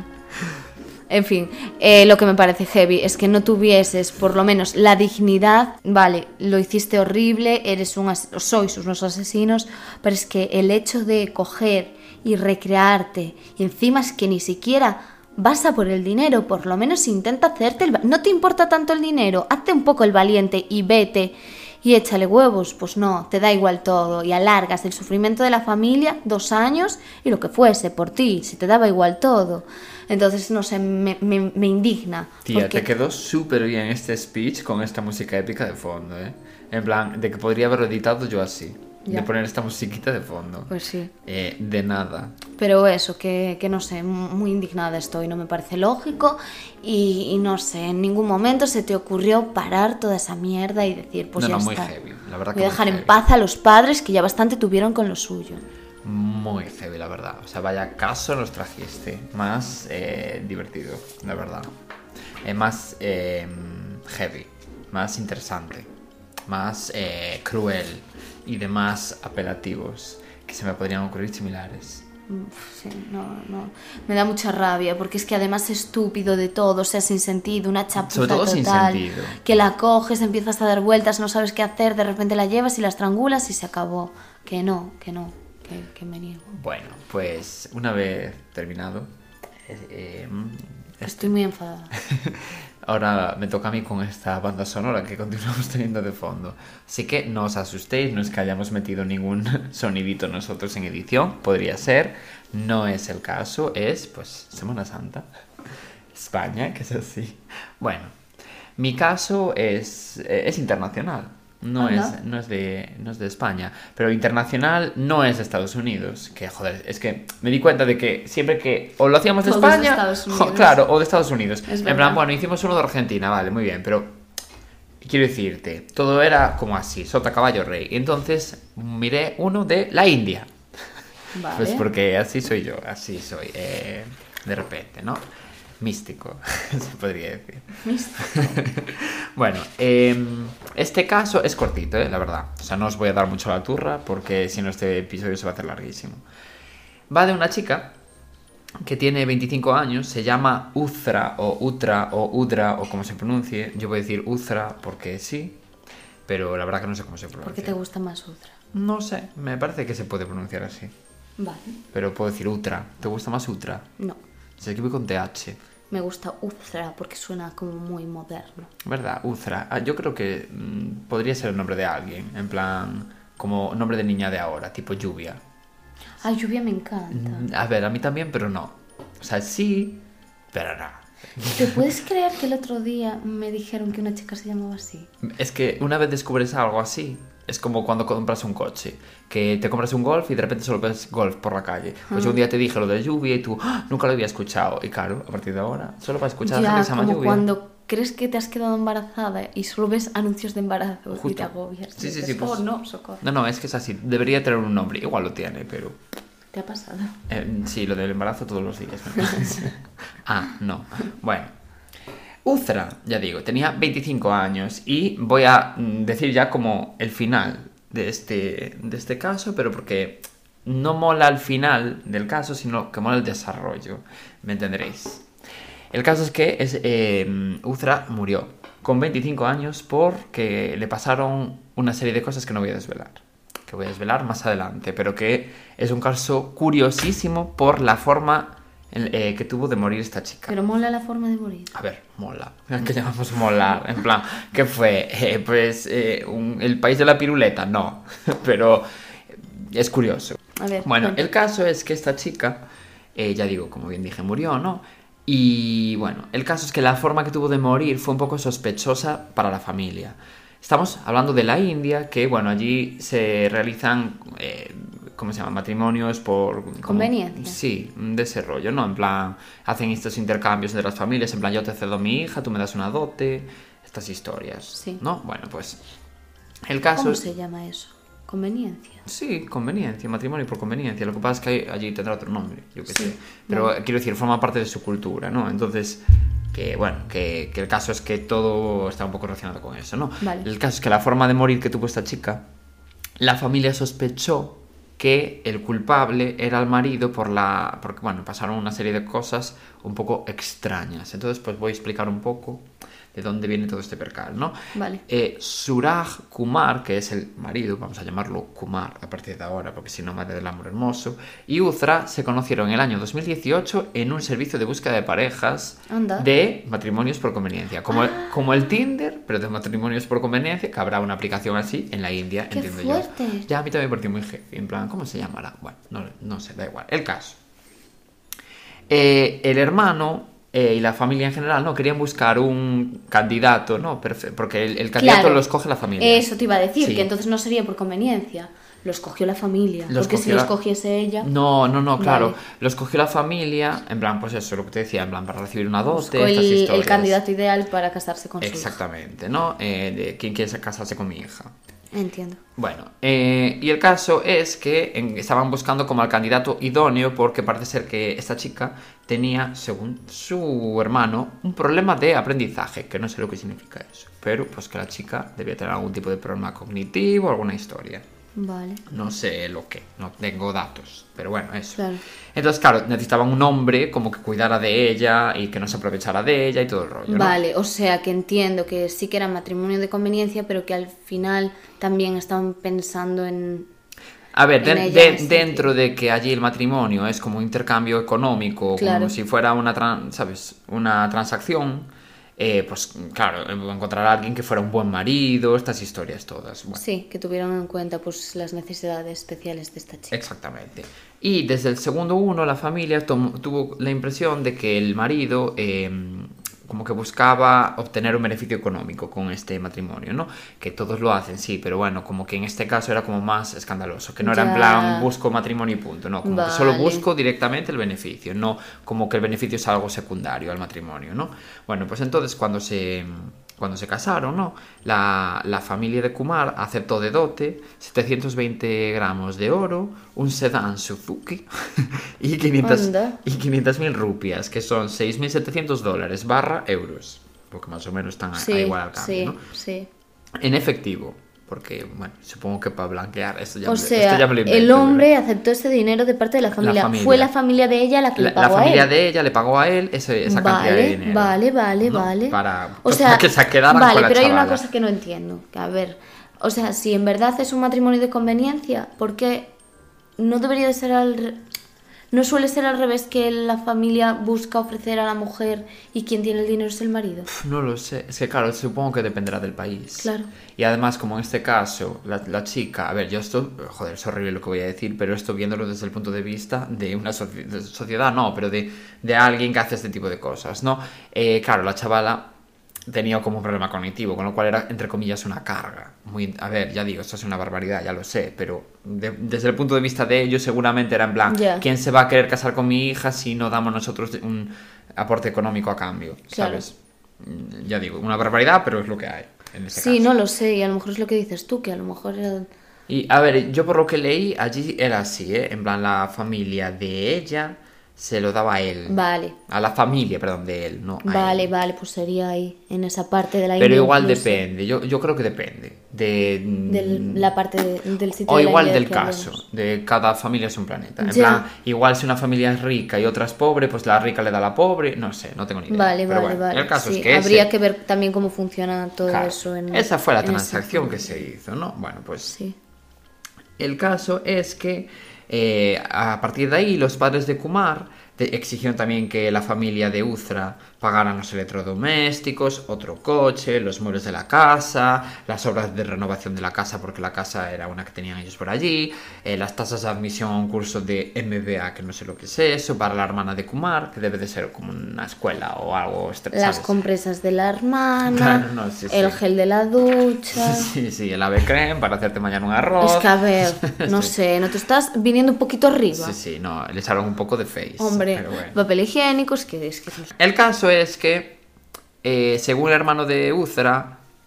En fin, eh, lo que me parece heavy es que no tuvieses por lo menos la dignidad, vale, lo hiciste horrible, eres un as- sois unos asesinos, pero es que el hecho de coger y recrearte y encima es que ni siquiera vas a por el dinero, por lo menos intenta hacerte el... No te importa tanto el dinero, hazte un poco el valiente y vete y échale huevos, pues no, te da igual todo y alargas el sufrimiento de la familia dos años y lo que fuese por ti, si te daba igual todo. Entonces, no sé, me, me- me indigna. Tía, porque- te quedó súper bien este speech con esta música épica de fondo, ¿eh? En plan, de que podría haberlo editado yo así. Ya. De poner esta musiquita de fondo. Pues sí. Eh, de nada. Pero eso, que, que no sé, muy indignada estoy, no me parece lógico y, y no sé, en ningún momento se te ocurrió parar toda esa mierda y decir, pues No, ya no, muy está. heavy, la verdad Voy que a muy dejar en paz a los padres que ya bastante tuvieron con lo suyo. Muy heavy, la verdad. O sea, vaya caso nos trajiste. Más eh, divertido, la verdad. Eh, más eh, heavy. Más interesante. Más eh, cruel. Y demás apelativos. Que se me podrían ocurrir similares. Sí, no, no. Me da mucha rabia porque es que además es estúpido de todo, o sea, sin sentido, una chapuza Sobre todo total. sin sentido. Que la coges, empiezas a dar vueltas, no sabes qué hacer, de repente la llevas y la estrangulas y se acabó. Que no, que no, que, que me niego. Bueno, pues una vez terminado. eh, eh, Estoy muy enfadada. Ahora me toca a mí con esta banda sonora que continuamos teniendo de fondo. Así que no os asustéis, no es que hayamos metido ningún sonidito nosotros en edición, podría ser, no es el caso, es pues Semana Santa, España, que es así. Bueno, mi caso es, eh, es internacional, no Anda. es, no, es de, no es de España, pero internacional no es de Estados Unidos, que joder, es que me di cuenta de que siempre que o lo hacíamos de Todo es de España, Estados jo, Unidos. claro, o de Estados Unidos. Es en verdad. plan, bueno, hicimos uno de Argentina, vale, muy bien, pero quiero decirte, todo era como así, sota caballo rey. Y entonces miré uno de la India. Vale. Pues porque así soy yo, así soy, eh, de repente, ¿no? Místico, se podría decir. Misto. Bueno, eh, este caso es cortito, eh, la verdad. O sea, no os voy a dar mucho la turra porque si no este episodio se va a hacer larguísimo. Va de una chica que tiene 25 años, se llama Uzra o Utra o Udra o como se pronuncie. Yo voy a decir Uzra porque sí, pero la verdad que no sé cómo se ¿Por qué pronuncia. te gusta más otra? No sé, me parece que se puede pronunciar así. Vale. Pero puedo decir Utra. ¿Te gusta más Utra? No. Se escribe con TH. Me gusta Uzra porque suena como muy moderno. ¿Verdad? Uzra. Ah, yo creo que mm, podría ser el nombre de alguien. En plan, como nombre de niña de ahora, tipo lluvia. Ay, lluvia me encanta. Mm, A ver, a mí también, pero no. O sea, sí, pero no. ¿Te puedes creer que el otro día me dijeron que una chica se llamaba así? Es que una vez descubres algo así, es como cuando compras un coche, que te compras un golf y de repente solo ves golf por la calle. Pues yo un día te dije lo de lluvia y tú "Ah, nunca lo había escuchado. Y claro, a partir de ahora, solo para escuchar a la gente Ya, que se llama lluvia. cuando crees que te has quedado embarazada y solo ves anuncios de embarazo y Justo. te agobias. Sí, sí, Dices, sí, pues- Oh, no, socorro. No, no, es que es así. Debería tener un nombre. Igual lo tiene, pero... ¿Te ha pasado? Eh, sí, lo del embarazo todos los días. ah, no. Bueno, Uzra, ya digo, tenía 25 años y voy a mm, decir ya como el final de este, de este caso, pero porque no mola el final del caso, sino que mola el desarrollo, me entenderéis. El caso es que es, Uzra murió con 25 años porque le pasaron una serie de cosas que no voy a desvelar, que voy a desvelar más adelante, pero que es un caso curiosísimo por la forma eh, que tuvo de morir esta chica. Pero mola la forma de morir. A ver, mola. ¿Qué llamamos molar? En plan, ¿qué fue? Eh, pues eh, un- el país de la piruleta, no. Pero es curioso. A ver, Bueno, el caso es que esta chica, eh, ya digo, como bien dije, murió, ¿no? Y bueno, el caso es que la forma que tuvo de morir fue un poco sospechosa para la familia. Estamos hablando de la India, que bueno, allí se realizan, ¿cómo se llama? Matrimonios por... como- Conveniencia. Sí, de ese rollo, ¿no? En plan, hacen estos intercambios de las familias, en plan, yo te cedo a mi hija, tú me das una dote, estas historias, Sí. ¿no? Bueno, pues el caso ¿Cómo es... se llama eso? Conveniencia. Sí, conveniencia, matrimonio por conveniencia. Lo que pasa es que allí tendrá otro nombre, yo qué Sí, sé. Pero vale. eh, quiero decir, forma parte de su cultura, ¿no? Entonces, que bueno, que, que el caso es que todo está un poco relacionado con eso, ¿no? Vale. El caso es que la forma de morir que tuvo esta chica, la familia sospechó que el culpable era el marido por la porque bueno pasaron una serie de cosas un poco extrañas. Entonces pues voy a explicar un poco de dónde viene todo este percal no Vale. eh, Suraj Kumar, que es el marido, vamos a llamarlo Kumar a partir de ahora, porque si no, madre del amor hermoso, y Uzra se conocieron en el año 2018 en un servicio de búsqueda de parejas Anda. de matrimonios por conveniencia. Como, como el Tinder, pero de matrimonios por conveniencia, que habrá una aplicación así en la India, ¡Qué entiendo fuerte! yo. Ya a mí también me pareció muy heavy, en plan, ¿cómo se llamará? Bueno, no, no sé, da igual. El caso. Eh, el hermano eh, y la familia en general no querían buscar un candidato, ¿no? Porque el, el candidato Claro. lo escoge la familia. Eso te iba a decir, Sí. que entonces no sería por conveniencia. Lo escogió la familia. Lo porque si la- escogiese ella. No, no, no, claro. Vale. Lo escogió la familia, en plan, pues eso, lo que te decía, en plan, para recibir una dote, buscó estas el, el historias. candidato ideal para casarse con su hija. Exactamente, ¿no? Eh, de quién quiere casarse con mi hija. Entiendo. Bueno, eh, y el caso es que estaban buscando como al candidato idóneo porque parece ser que esta chica tenía, según su hermano, un problema de aprendizaje, que no sé lo que significa eso, pero pues que la chica debía tener algún tipo de problema cognitivo, alguna historia. Vale. No sé lo que, no tengo datos, pero bueno, eso. Claro. Entonces, claro, necesitaban un hombre como que cuidara de ella y que no se aprovechara de ella y todo el rollo, ¿no? Vale, o sea que entiendo que sí que era matrimonio de conveniencia, pero que al final también estaban pensando en... A ver, en de- ella, de- en ese dentro de que allí el matrimonio es como un intercambio económico, Claro. como si fuera una, ¿sabes? una transacción, eh, pues claro, encontrar a alguien que fuera un buen marido, estas historias todas. Bueno, Sí, que tuvieron en cuenta pues las necesidades especiales de esta chica. Exactamente. Y desde el segundo uno, la familia tuvo la impresión de que el marido eh, como que buscaba obtener un beneficio económico con este matrimonio, ¿no? Que todos lo hacen, sí, pero bueno, como que en este caso era como más escandaloso, que no era en plan busco matrimonio y punto, no, como que solo busco directamente el beneficio, no como que el beneficio es algo secundario al matrimonio, ¿no? Bueno, pues entonces cuando se cuando se casaron, ¿no? La, la familia de Kumar aceptó de dote 720 gramos de oro, un sedán Suzuki y 500 Anda. y 500 mil rupias, que son 6.700 dólares barra euros, porque más o menos están a- igual al cambio, sí, ¿no? sí. En efectivo, porque, bueno, supongo que para blanquear esto ya, O me- sea, esto ya me lo invento, el hombre aceptó ese dinero de parte de la familia. familia. Fue la familia de ella la que La, le la pagó familia a él. de ella le pagó a él ese- esa cantidad de dinero. vale, vale, ¿no? vale. Para, o para sea, que se quedaran vale, con la pero hay una cosa que no entiendo. Que a ver, o sea, si en verdad es un matrimonio de conveniencia, ¿por qué no debería de ser al no suele ser al revés que la familia busca ofrecer a la mujer y quien tiene el dinero es el marido? Pf, No lo sé, es que claro, supongo que dependerá del país. Claro. Y además, como en este caso, la, la chica, a ver, yo esto, joder, es horrible lo que voy a decir, pero esto viéndolo desde el punto de vista de una soci- de sociedad, no, pero de, de alguien que hace este tipo de cosas, ¿no? Eh, claro, la chavala tenía como un problema cognitivo, con lo cual era, entre comillas, una carga. Muy, a ver, ya digo, esto es una barbaridad, ya lo sé, pero de- desde el punto de vista de ellos seguramente era en plan, Ya. ¿quién se va a querer casar con mi hija si no damos nosotros un aporte económico a cambio? Claro. ¿Sabes? Mm, Ya digo, una barbaridad, pero es lo que hay. En este Sí, caso. no lo sé, y a lo mejor es lo que dices tú, que a lo mejor era... Y a ver, yo por lo que leí, allí era así, ¿eh? En plan, la familia de ella se lo daba a él. Vale. A la familia, perdón, de él, no a Vale, él. vale, pues sería ahí, en esa parte de la Pero India igual incluso. depende, yo, yo creo que depende. De, De la parte de- del sitio O de la igual India del caso, de cada familia es un planeta. En Ya. plan, igual si una familia es rica y otra es pobre, pues la rica le da a la pobre, no sé, no tengo ni idea. Vale, Pero vale, bueno, vale. El caso Sí, es que habría ese- que ver también cómo funciona todo claro, eso en esa fue la transacción que se hizo, ¿no? Bueno, pues Sí. el caso es que eh, a partir de ahí los padres de Kumar exigieron también que la familia de Uzra pagaran los electrodomésticos, otro coche, los muebles de la casa, las obras de renovación de la casa porque la casa era una que tenían ellos por allí, eh, las tasas de admisión a un curso de MBA que no sé lo que es eso, para la hermana de Kumar, que debe de ser como una escuela o algo. este- Las ¿sabes? compresas de la hermana, Claro, no, sí, el sí. gel de la ducha. Sí, sí, el ave creme para hacerte mañana un arroz. Es que a ver, no sé, ¿no te estás viniendo un poquito arriba? Sí, sí, no, le echaron un poco de face. Hombre, pero bueno. papel higiénico, es que es que. El caso es que, eh, según el hermano de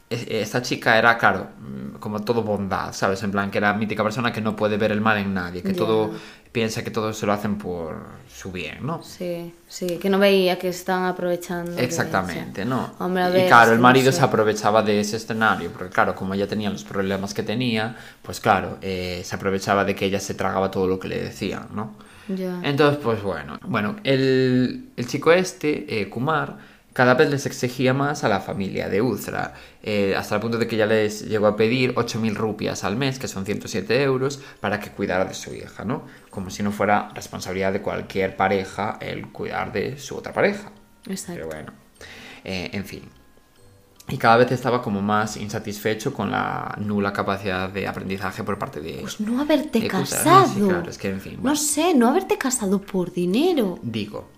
es- esta chica era, claro, mm, como todo bondad, ¿sabes? En plan, que era mítica persona que no puede ver el mal en nadie, que todo piensa que todo se lo hacen por su bien, ¿no? Sí, sí, que no veía que estaban aprovechando. Exactamente. ¿no? Hombre, a y claro, es el marido no se aprovechaba de ese escenario, porque claro, como ella tenía los problemas que tenía, pues claro, eh, se aprovechaba de que ella se tragaba todo lo que le decían, ¿no? Entonces, pues bueno, bueno, el, el chico este, eh, Kumar, cada vez les exigía más a la familia de Uzra, eh, hasta el punto de que ya les llegó a pedir 8.000 rupias al mes, que son 107 euros, para que cuidara de su hija, ¿no? Como si no fuera responsabilidad de cualquier pareja el cuidar de su otra pareja. Exacto. Pero bueno, eh, en fin. Y cada vez estaba como más insatisfecho con la nula capacidad de aprendizaje por parte de... Pues no haberte de casado. ¿no? Sí, claro, es que en fin, No bueno. sé, no haberte casado por dinero. Digo.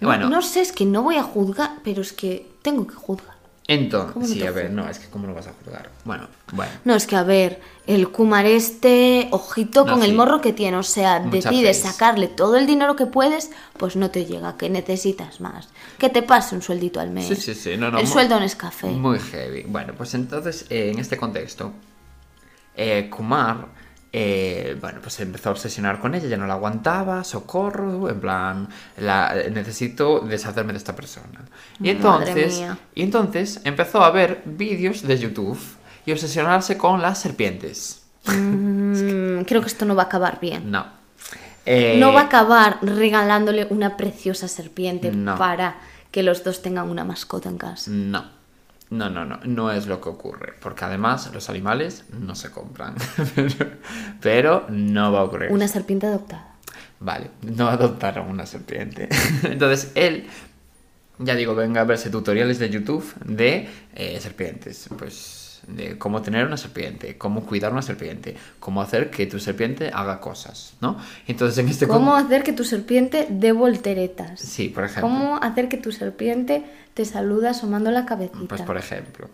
No, Bueno, no sé, es que no voy a juzgar, pero es que tengo que juzgar. ¿Cómo entonces, no sí, a ver, no, es que cómo lo vas a juzgar. Bueno, bueno. No, es que a ver, el Kumar este, ojito No, con el morro que tiene, o sea, de Mucha ti de face. sacarle todo el dinero que puedes, pues no te llega, que necesitas más. Que te pase un sueldito al mes. Sí, sí, sí, no, no. El sueldo no es café. Muy heavy. Bueno, pues entonces, eh, en este contexto, eh, Kumar, eh, bueno, pues se empezó a obsesionar con ella, ya no la aguantaba, socorro, en plan, la, necesito deshacerme de esta persona. Y entonces, y entonces empezó a ver vídeos de YouTube y obsesionarse con las serpientes. Mm, creo que esto no va a acabar bien. No. Eh, No va a acabar regalándole una preciosa serpiente No. para que los dos tengan una mascota en casa. No. No, no, no, no es lo que ocurre, porque además los animales no se compran, pero, pero no va a ocurrir. Una serpiente adoptada. Vale, no adoptaron una serpiente. Entonces él, ya digo, venga a verse tutoriales de YouTube de eh, serpientes, pues de cómo tener una serpiente, cómo cuidar una serpiente, cómo hacer que tu serpiente haga cosas, ¿no? Entonces en este ¿Cómo hacer que tu serpiente dé volteretas? Sí, por ejemplo. ¿Cómo hacer que tu serpiente te saluda asomando la cabecita? Pues por ejemplo.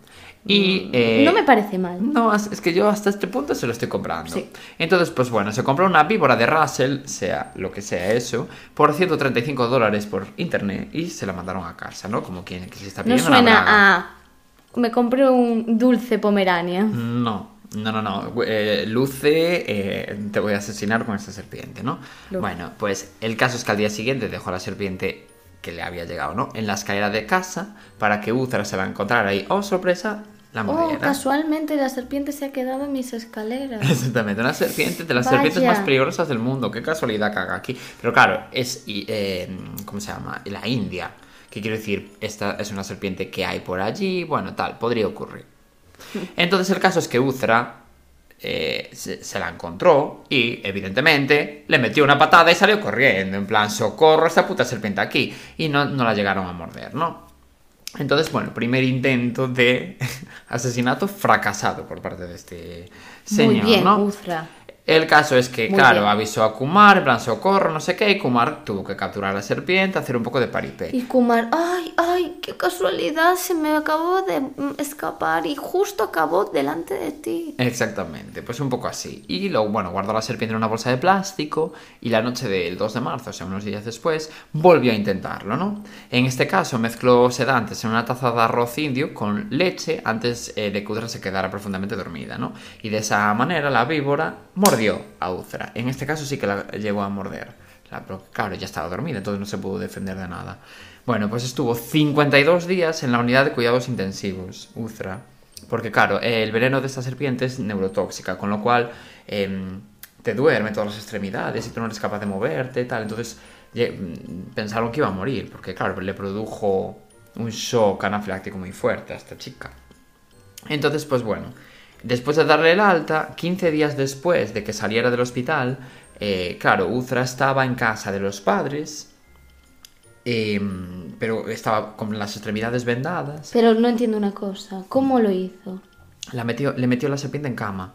Y eh, Mm, no me parece mal. No, es que yo hasta este punto se lo estoy comprando. Sí. Entonces, pues bueno, se compró una víbora de Russell, sea lo que sea eso, por 135 dólares por internet y se la mandaron a casa, ¿no? Como quien que se está No pidiendo una suena a... Me compré un dulce pomerania. No, no, no, no. Eh, Luce, eh, te voy a asesinar con esta serpiente, ¿no? Luce. Bueno, pues el caso es que al día siguiente dejó a la serpiente que le había llegado, ¿no? En la escalera de casa para que Uthra se la encontrara y, oh, sorpresa, la Oh, casualmente la serpiente se ha quedado en mis escaleras. Exactamente, una serpiente de las Vaya. serpientes más peligrosas del mundo. Qué casualidad haga aquí. Pero claro, es. eh, ¿Cómo se llama? La India. ¿Qué quiero decir? Esta es una serpiente que hay por allí. Bueno, tal, podría ocurrir. Entonces, el caso es que Uthra eh, se, se la encontró y, evidentemente, le metió una patada y salió corriendo. En plan, socorro, esta puta serpiente aquí. Y no, no la llegaron a morder, ¿no? Entonces, bueno, primer intento de asesinato fracasado por parte de este señor, Muy bien, ¿no? Uzra. El caso es que, Muy claro, bien. avisó a Kumar, en plan socorro, no sé qué, y Kumar tuvo que capturar a la serpiente, hacer un poco de paripé. Y Kumar, ay, ay, qué casualidad, se me acabó de mm, escapar y justo acabó delante de ti. Exactamente, pues un poco así. Y luego, bueno, guardó la serpiente en una bolsa de plástico y la noche del 2 de marzo, o sea, unos días después, volvió a intentarlo, ¿no? En este caso mezcló sedantes en una taza de arroz indio con leche antes eh, de que Udra se quedara profundamente dormida, ¿no? Y de esa manera la víbora mordió a Udra. En este caso sí que la llegó a morder claro, ya estaba dormida, entonces no se pudo defender de nada. Bueno, pues estuvo 52 días en la unidad de cuidados intensivos, UZRA. Porque claro, el veneno de esta serpiente es neurotóxica, con lo cual em, te duerme todas las extremidades y tú no eres capaz de moverte y tal. Entonces pensaron que iba a morir, porque claro, le produjo un shock anafiláctico muy fuerte a esta chica. Entonces, pues bueno, después de darle el alta, 15 días después de que saliera del hospital, eh, claro, Uzra estaba en casa de los padres, em, pero estaba con las extremidades vendadas. Pero no entiendo una cosa. ¿Cómo lo hizo? La metió, le metió la serpiente en cama.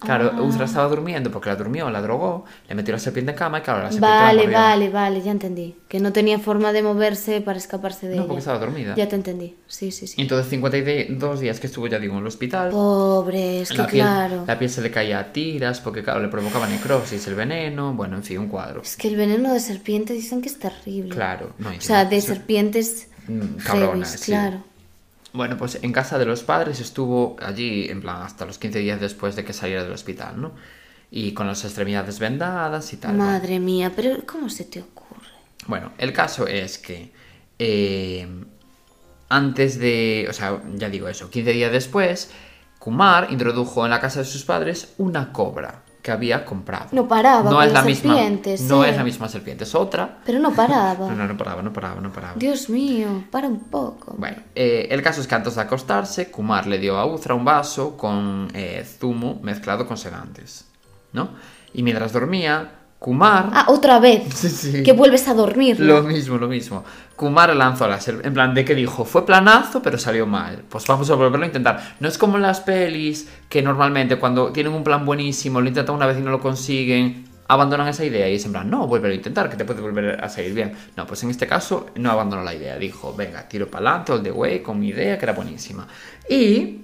Claro, Ah. Uzra estaba durmiendo porque la durmió, la drogó, le metió la serpiente en cama y claro, la serpiente la Vale, mordió. vale, vale, ya entendí. Que no tenía forma de moverse para escaparse de No, ella. porque estaba dormida. Ya te entendí. Sí, sí, Y sí. entonces 52 días que estuvo, ya digo, en el hospital. Pobre, es que la, piel, claro. la piel se le caía a tiras porque, claro, le provocaba necrosis, el veneno, bueno, en fin, un cuadro. Es que el veneno de serpiente dicen que es terrible. Claro, no, O sea, de serpientes Mm, cabronas, sí. claro. Bueno, pues en casa de los padres estuvo allí, en plan, hasta los 15 días después de que saliera del hospital, ¿no? Y con las extremidades vendadas y tal. Madre mía, pero ¿cómo se te ocurre? Bueno, el caso es que eh, antes de, o sea, ya digo eso, 15 días después, Kumar introdujo en la casa de sus padres una cobra que había comprado. No paraba No es la misma, serpientes, no es la misma serpiente, es otra. Pero no paraba. No, no, no paraba, no paraba, no paraba. Dios mío, para un poco. Bueno, eh, el caso es que antes de acostarse, Kumar le dio a Uzra un vaso con eh, zumo mezclado con sedantes, ¿no? Y mientras dormía, Kumar... Ah, otra vez. Sí, sí. Que vuelves a dormir. Lo mismo, lo mismo. Kumar lanzó la serpiente. En plan, de que dijo, fue planazo, pero salió mal. Pues vamos a volverlo a intentar. No es como en las pelis, que normalmente cuando tienen un plan buenísimo, lo intentan una vez y no lo consiguen, abandonan esa idea y es en plan, no, vuelve a intentar, que te puede volver a salir bien. No, pues en este caso no abandonó la idea. Dijo, venga, tiro para adelante, all the way, con mi idea, que era buenísima. Y.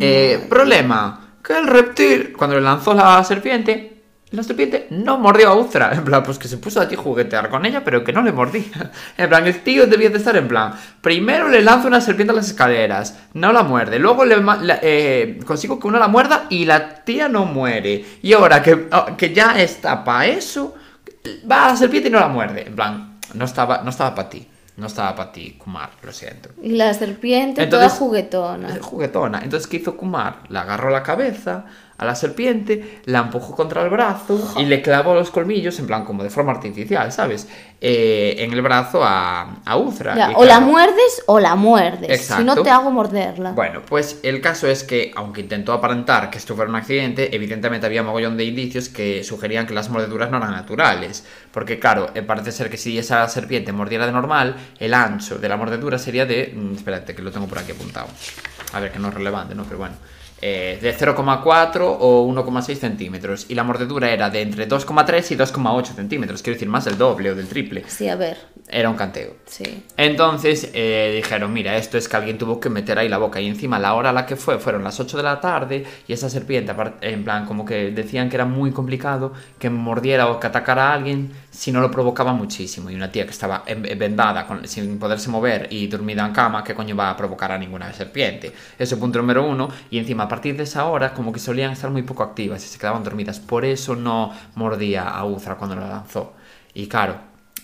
eh, problema: que el reptil, cuando le lanzó la serpiente, la serpiente no mordió a Uzra. En plan, pues que se puso a juguetear con ella, pero que no le mordía. En plan, el tío debía de estar en plan: primero le lanzo una serpiente a las escaleras, no la muerde. Luego le la- eh, consigo que una la muerda y la tía no muere. Y ahora que, ah, que ya está para eso, va a la serpiente y no la muerde. En plan, no estaba, no estaba para ti. No estaba para ti, Kumar, lo siento. Y la serpiente Entonces- toda juguetona. Juguetona. Entonces, ¿qué hizo Kumar? Le agarró la cabeza a la serpiente, la empujó contra el brazo y le clavó los colmillos, en plan como de forma artificial, ¿sabes? Eh, en el brazo a, a. Ya, Y o la muerdes o la muerdes. Si no te hago morderla. Bueno, pues el caso es que, aunque intentó aparentar que esto fuera un accidente, evidentemente había mogollón de indicios que sugerían que las mordeduras no eran naturales. Porque, claro, eh, parece ser que si esa serpiente mordiera de normal, el ancho de la mordedura sería de. mm, espérate, que lo tengo por aquí apuntado. A ver, que no es relevante, ¿no? Pero bueno. Eh, de 0,4 o 1,6 centímetros. Y la mordedura era de entre 2,3 y 2,8 centímetros. Quiero decir, más del doble o del triple. Sí, a ver. Era un canteo. Sí. Entonces eh, dijeron, mira, esto es que alguien tuvo que meter ahí la boca y encima la hora a la que fue fueron las 8 de la tarde y esa serpiente, en plan, como que decían que era muy complicado que mordiera o que atacara a alguien si no lo provocaba muchísimo. Y una tía que estaba en- vendada, con- sin poderse mover y dormida en cama, ¿qué coño va a provocar a ninguna serpiente? Eso punto número uno. Y encima, partir de esa hora, como que solían estar muy poco activas y se quedaban dormidas. Por eso no mordía a Uzra cuando la lanzó. Y claro,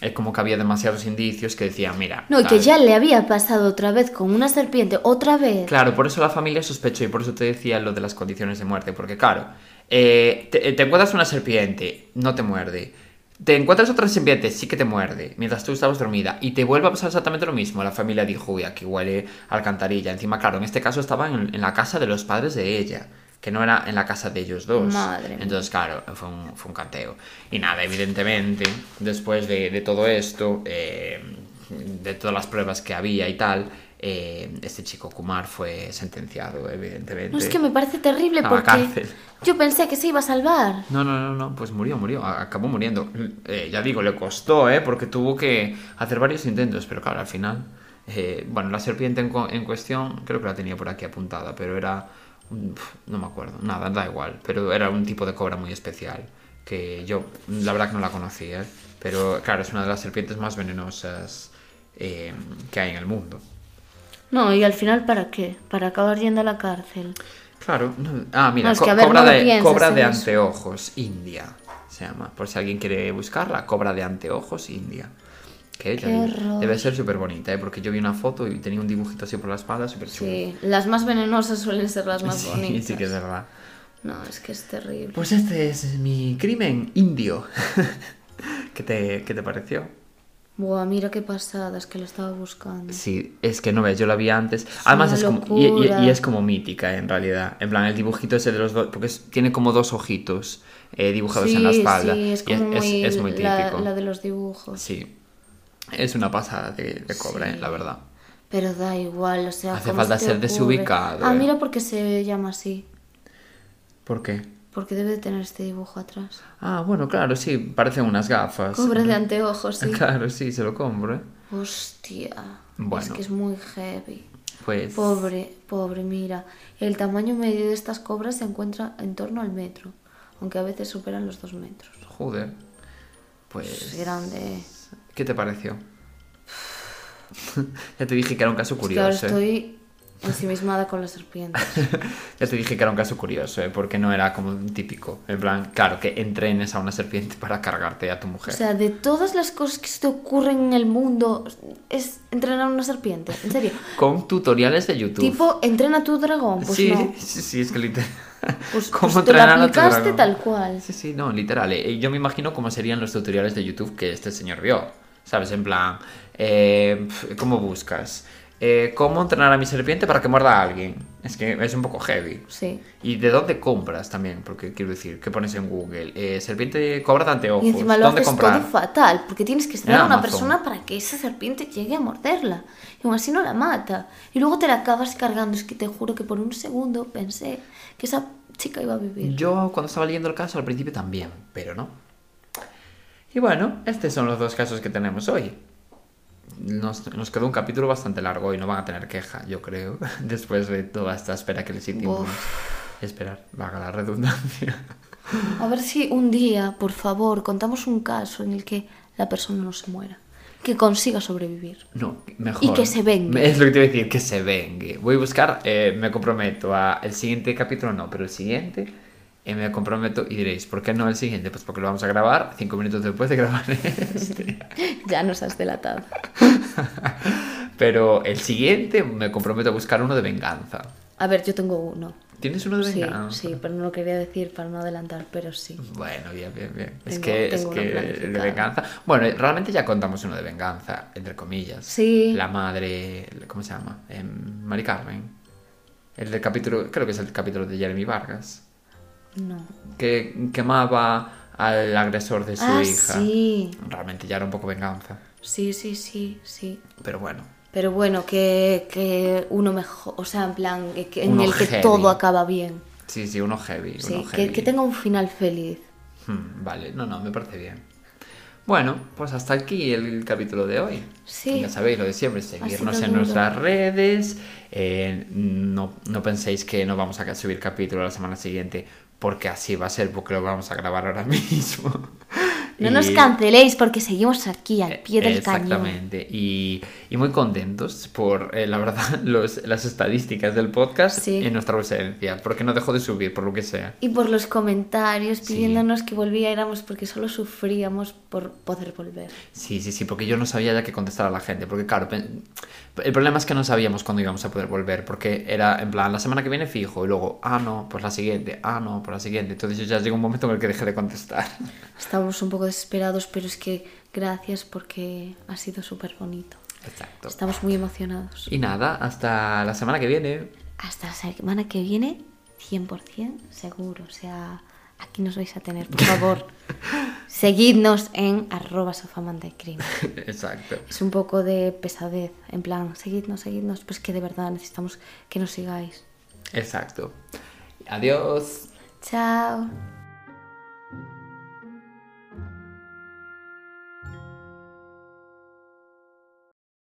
es como que había demasiados indicios que decían, mira... No, y que ya le había pasado otra vez con una serpiente, otra vez. Claro, por eso la familia sospechó y por eso te decía lo de las condiciones de muerte, porque claro, eh, te, te encuentras una serpiente, no te muerde. Te encuentras otra serpiente, sí que te muerde, mientras tú estabas dormida, y te vuelve a pasar exactamente lo mismo. La familia dijo, uy, aquí huele alcantarilla. Encima, claro, en este caso estaba en, en la casa de los padres de ella, que no era en la casa de ellos dos. Madre. Entonces, claro, fue un, fue un canteo. Y nada, evidentemente, después de, de todo esto, eh, de todas las pruebas que había y tal, eh, este chico Kumar fue sentenciado, evidentemente. No, es que me parece terrible A porque cárcel. yo pensé que se iba a salvar. No, no, no, no, pues murió, murió, acabó muriendo. Eh, ya digo, le costó, ¿eh? Porque tuvo que hacer varios intentos, pero claro, al final... eh, bueno, la serpiente en, cu- en cuestión, creo que la tenía por aquí apuntada, pero era... no me acuerdo, nada, da igual, pero era un tipo de cobra muy especial, que yo, la verdad que no la conocía, ¿eh? pero claro, es una de las serpientes más venenosas eh, que hay en el mundo. No, y al final, ¿para qué? Para acabar yendo a la cárcel. Claro, no- ah, mira, No, es co- que, a ver, cobra, no de, piensas cobra de anteojos, India, se llama. Por si alguien quiere buscarla, Cobra de Anteojos India. Que ella debe ser súper bonita, ¿eh? porque yo vi una foto y tenía un dibujito así por la espalda súper chulo. Sí, las más venenosas suelen ser las más Sí, bonitas. sí que es verdad. No, es que es terrible. Pues este es mi crimen indio. ¿Qué te, ¿Qué te pareció? Buah, mira qué pasada, es que lo estaba buscando. Sí, es que no ves, yo la vi antes. Además es como. Y, y- locura. y es como mítica, en realidad. En plan, el dibujito ese de los dos. Porque es- tiene como dos ojitos eh, dibujados sí, en la espalda. Sí, es como muy, es muy la, típico. la de los dibujos. Sí. Es una pasada de, de cobra, Sí. eh, la verdad. Pero da igual, o sea, Hace ¿cómo falta se ser ocurre? desubicado, Ah, eh. mira por qué se llama así. ¿Por qué? Porque debe de tener este dibujo atrás. Ah, bueno, claro, sí, parecen unas gafas. Cobre de anteojos, sí. Claro, sí, se lo compro, ¿eh? Hostia. Bueno. Es que es muy heavy. Pues. Pobre, pobre, mira. El tamaño medio de estas cobras se encuentra en torno al metro. Aunque a veces superan los dos metros. Joder. Pues. Es grande. ¿Qué te pareció? ya te dije que era un caso curioso. ¿eh? Ensimismada con las serpientes. Ya te dije que era un caso curioso, ¿eh? porque no era como un típico. En plan, claro, que entrenes a una serpiente para cargarte a tu O mujer. sea, de todas las cosas que se te ocurren en el mundo, es entrenar a una serpiente. En serio. Con tutoriales de YouTube. Tipo, entrena a tu dragón. Pues sí, no. sí, sí, es que literal. Pues, ¿Cómo pues te lo aplicaste tal cual. Sí, sí, no, literal. eh, Yo me imagino cómo serían los tutoriales de YouTube que este señor vio. ¿Sabes? En plan, eh, ¿cómo buscas? Eh, ¿Cómo entrenar a mi serpiente para que muerda a alguien? Es que es un poco heavy. Sí. ¿Y de dónde compras también? Porque quiero decir, ¿qué pones en Google? Eh, serpiente cobra de anteojos. Y encima lo ¿Dónde haces comprar? todo fatal, porque tienes que estar a una persona para que esa serpiente llegue a morderla. Y aún así no la mata. Y luego te la acabas cargando. Es que te juro que por un segundo pensé que esa chica iba a vivir. Yo cuando estaba leyendo el caso al principio también, pero no. Y bueno, estos son los dos casos que tenemos hoy. Nos, nos quedó un capítulo bastante largo y no van a tener queja, yo creo, después de toda esta espera que les hicimos. Esperar, vaga la redundancia. A ver si un día, por favor, contamos un caso en el que la persona no se muera. Que consiga sobrevivir. No, mejor. Y que se vengue. Es lo que te iba a decir, que se vengue. Voy a buscar, eh, me comprometo a el siguiente capítulo, no, pero el siguiente eh, me comprometo y diréis, ¿por qué no el siguiente? Pues porque lo vamos a grabar cinco minutos después de grabar este. Ya nos has delatado. Pero el siguiente me comprometo a buscar uno de venganza. A ver, yo tengo uno. ¿Tienes uno de Sí, venganza? sí, pero no lo quería decir para no adelantar, pero sí. Bueno, bien, bien, bien. es que, es que el de venganza. Bueno, realmente ya contamos uno de venganza, entre comillas. Sí. La madre. ¿Cómo se llama? Em, Mari Carmen. El del capítulo. Creo que es el capítulo de Jeremy Vargas. No. Que quemaba al agresor de su ah, hija. sí. Realmente ya era un poco venganza. Sí, sí, sí, sí. Pero bueno. Pero bueno, que, que uno mejor, o sea, en plan, que- en Uno el que heavy. todo acaba bien. Sí, sí, uno heavy. Sí, uno que, heavy. que tenga un final feliz. Hmm, vale, no, no, me parece bien. Bueno, pues hasta aquí el capítulo de hoy. Sí. Ya sabéis lo de siempre, seguirnos en nuestras redes. eh, no, no penséis que no vamos a subir capítulo la semana siguiente, porque así va a ser, porque lo vamos a grabar ahora mismo. No Y- nos canceléis porque seguimos aquí al pie del cañón. Exactamente. Y, y muy contentos por, eh, la verdad, los, las estadísticas del podcast Sí. en nuestra ausencia, porque no dejó de subir, por lo que sea. Y por los comentarios Sí. pidiéndonos que volviéramos porque solo sufríamos por poder volver. Sí, sí, sí, porque yo no sabía ya qué contestar a la gente, porque claro, el problema es que no sabíamos cuándo íbamos a poder volver, porque era en plan, la semana que viene fijo, y luego, ah, no, pues la siguiente, ah, no, pues la siguiente, entonces yo ya llegó un momento en el que dejé de contestar. Estábamos un poco desesperados, pero es que gracias porque ha sido súper bonito. Exacto. Estamos muy emocionados. Y nada, hasta la semana que viene. Hasta la semana que viene, 100% seguro. O sea, aquí nos vais a tener, por favor. Seguidnos en arroba sofamandecrimen. Exacto. Es un poco de pesadez, en plan, seguidnos, seguidnos, pues que de verdad necesitamos que nos sigáis. Exacto. Adiós. Chao.